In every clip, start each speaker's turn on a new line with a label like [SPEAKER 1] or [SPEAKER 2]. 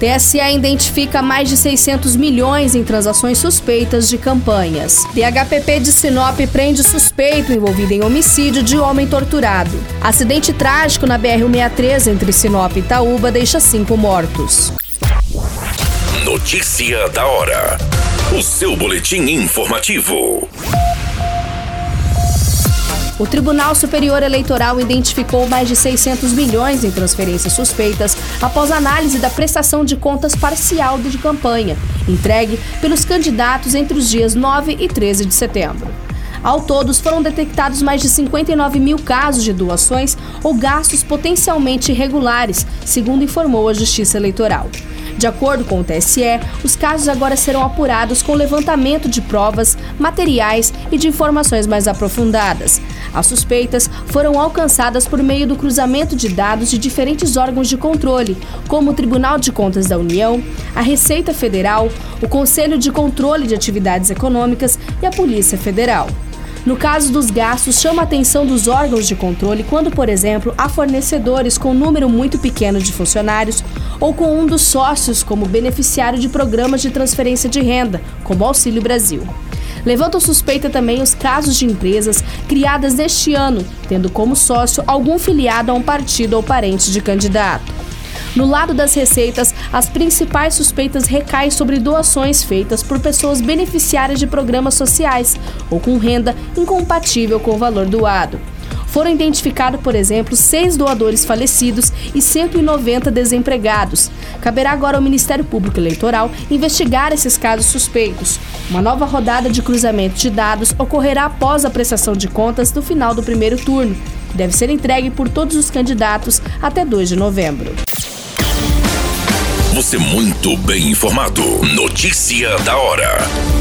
[SPEAKER 1] TSE identifica mais de 600 milhões em transações suspeitas de campanhas. DHPP de Sinop prende suspeito envolvido em homicídio de homem torturado. Acidente trágico na BR-163 entre Sinop e Itaúba deixa cinco mortos.
[SPEAKER 2] Notícia da hora. O seu boletim informativo.
[SPEAKER 1] O Tribunal Superior Eleitoral identificou mais de 600 milhões em transferências suspeitas após análise da prestação de contas parcial de campanha, entregue pelos candidatos entre os dias 9 e 13 de setembro. Ao todo, foram detectados mais de 59 mil casos de doações ou gastos potencialmente irregulares, segundo informou a Justiça Eleitoral. De acordo com o TSE, os casos agora serão apurados com levantamento de provas, materiais e de informações mais aprofundadas. As suspeitas foram alcançadas por meio do cruzamento de dados de diferentes órgãos de controle, como o Tribunal de Contas da União, a Receita Federal, o Conselho de Controle de Atividades Econômicas e a Polícia Federal. No caso dos gastos, chama a atenção dos órgãos de controle quando, por exemplo, há fornecedores com um número muito pequeno de funcionários ou com um dos sócios como beneficiário de programas de transferência de renda, como Auxílio Brasil. Levantam suspeita também os casos de empresas criadas neste ano, tendo como sócio algum filiado a um partido ou parente de candidato. No lado das receitas, as principais suspeitas recaem sobre doações feitas por pessoas beneficiárias de programas sociais ou com renda incompatível com o valor doado. Foram identificados, por exemplo, seis doadores falecidos e 190 desempregados. Caberá agora ao Ministério Público Eleitoral investigar esses casos suspeitos. Uma nova rodada de cruzamento de dados ocorrerá após a prestação de contas do final do primeiro turno, deve ser entregue por todos os candidatos até 2 de novembro.
[SPEAKER 2] Você muito bem informado. Notícia da hora.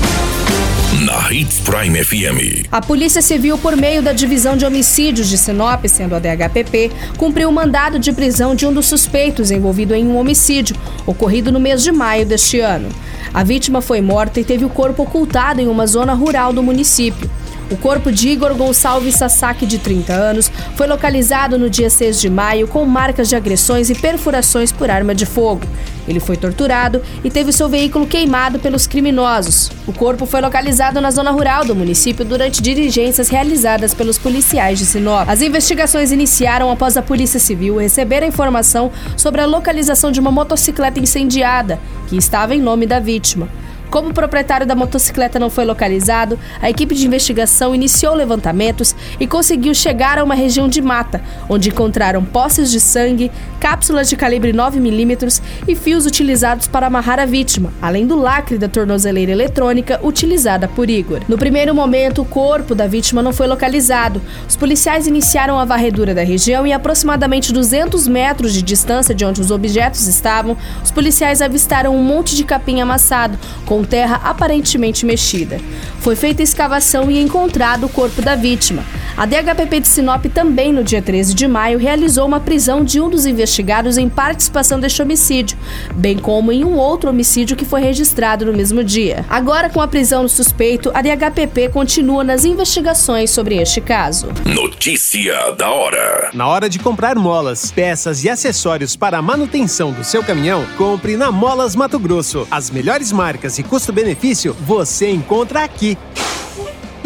[SPEAKER 2] Na Hits Prime FM.
[SPEAKER 1] A Polícia Civil, por meio da Divisão de Homicídios de Sinop, sendo a DHPP, cumpriu o mandado de prisão de um dos suspeitos envolvido em um homicídio ocorrido no mês de maio deste ano. A vítima foi morta e teve o corpo ocultado em uma zona rural do município. O corpo de Igor Gonçalves Sasaki, de 30 anos, foi localizado no dia 6 de maio com marcas de agressões e perfurações por arma de fogo. Ele foi torturado e teve seu veículo queimado pelos criminosos. O corpo foi localizado na zona rural do município durante diligências realizadas pelos policiais de Sinop. As investigações iniciaram após a Polícia Civil receber a informação sobre a localização de uma motocicleta incendiada, que estava em nome da vítima. Como o proprietário da motocicleta não foi localizado, a equipe de investigação iniciou levantamentos e conseguiu chegar a uma região de mata, onde encontraram poças de sangue, cápsulas de calibre 9mm e fios utilizados para amarrar a vítima, além do lacre da tornozeleira eletrônica utilizada por Igor. No primeiro momento, o corpo da vítima não foi localizado. Os policiais iniciaram a varredura da região e, a aproximadamente 200 metros de distância de onde os objetos estavam, os policiais avistaram um monte de capim amassado, com com terra aparentemente mexida. Foi feita escavação e encontrado o corpo da vítima. A DHPP de Sinop também, no dia 13 de maio, realizou uma prisão de um dos investigados em participação deste homicídio, bem como em um outro homicídio que foi registrado no mesmo dia. Agora, com a prisão do suspeito, a DHPP continua nas investigações sobre este caso.
[SPEAKER 2] Notícia da hora:
[SPEAKER 3] Na hora de comprar molas, peças e acessórios para a manutenção do seu caminhão, compre na Molas Mato Grosso. As melhores marcas e custo-benefício você encontra aqui.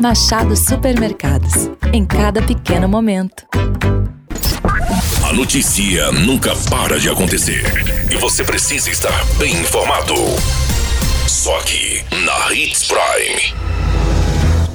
[SPEAKER 4] Machado Supermercados. Em cada pequeno momento.
[SPEAKER 2] A notícia nunca para de acontecer e você precisa estar bem informado. Só aqui na Hits Prime.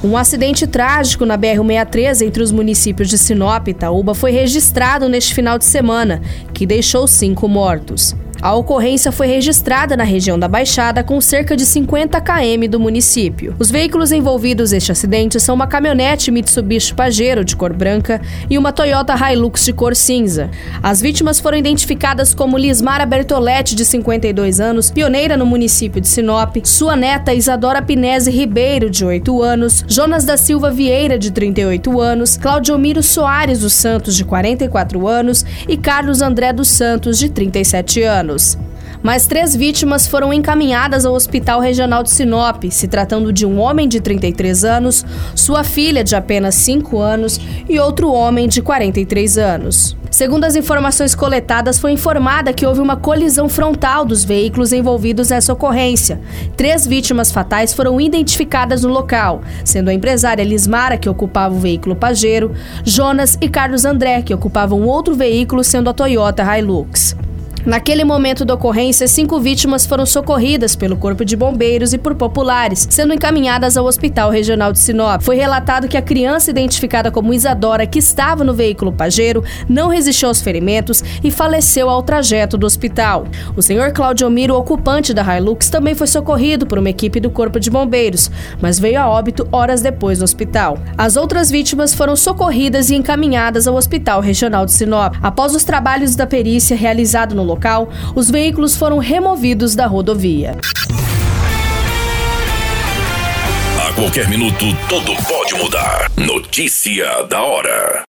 [SPEAKER 1] Um acidente trágico na BR-163 entre os municípios de Sinop e Itaúba foi registrado neste final de semana, que deixou cinco mortos. A ocorrência foi registrada na região da Baixada, com cerca de 50 km do município. Os veículos envolvidos neste acidente são uma caminhonete Mitsubishi Pajero de cor branca e uma Toyota Hilux de cor cinza. As vítimas foram identificadas como Lismara Bertoletti, de 52 anos, pioneira no município de Sinop, sua neta Isadora Pinese Ribeiro, de 8 anos, Jonas da Silva Vieira, de 38 anos, Claudio Miro Soares dos Santos, de 44 anos e Carlos André dos Santos, de 37 anos anos. Mais três vítimas foram encaminhadas ao Hospital Regional de Sinop, se tratando de um homem de 33 anos, sua filha de apenas 5 anos e outro homem de 43 anos. Segundo as informações coletadas, foi informada que houve uma colisão frontal dos veículos envolvidos nessa ocorrência. Três vítimas fatais foram identificadas no local, sendo a empresária Lismara, que ocupava o veículo Pajero, Jonas e Carlos André, que ocupavam outro veículo, sendo a Toyota Hilux. Naquele momento da ocorrência, cinco vítimas foram socorridas pelo Corpo de Bombeiros e por populares, sendo encaminhadas ao Hospital Regional de Sinop. Foi relatado que a criança identificada como Isadora, que estava no veículo Pajero, não resistiu aos ferimentos e faleceu ao trajeto do hospital. O senhor Claudio Miro, ocupante da Hilux, também foi socorrido por uma equipe do Corpo de Bombeiros, mas veio a óbito horas depois no hospital. As outras vítimas foram socorridas e encaminhadas ao Hospital Regional de Sinop. Após os trabalhos da perícia realizado no local, os veículos foram removidos da rodovia.
[SPEAKER 2] A qualquer minuto, tudo pode mudar. Notícia da hora.